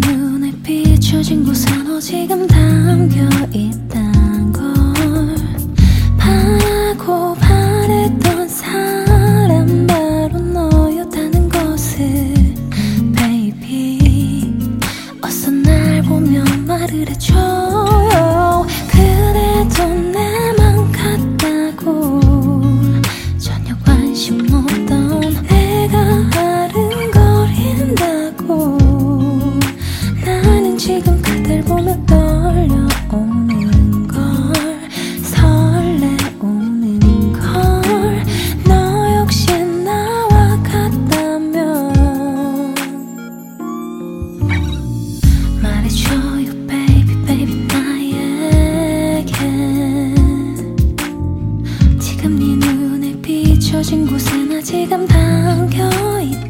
눈에 비춰진 곳은 오지금 담겨있단 걸. 바고 바랬던 사람 바로 너였다는 것을 Baby. 어서 날 보며 말을 해줘요. 그래도 날 떨어진 곳에 나 지금 담겨있다.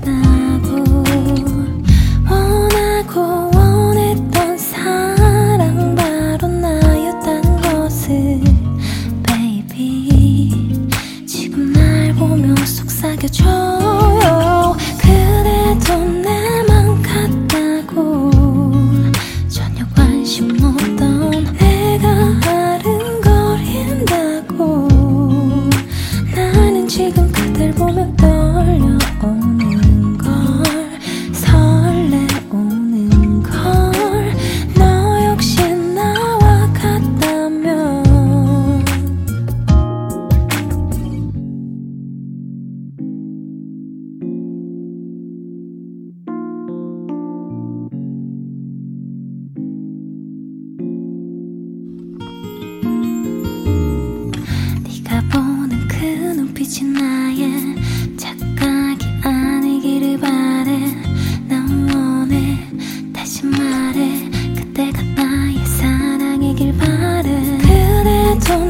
지친 나의 착각이 아니기를 바래. 난 원해. 다시 말해. 그때가 나의 사랑이길 바래. 그래도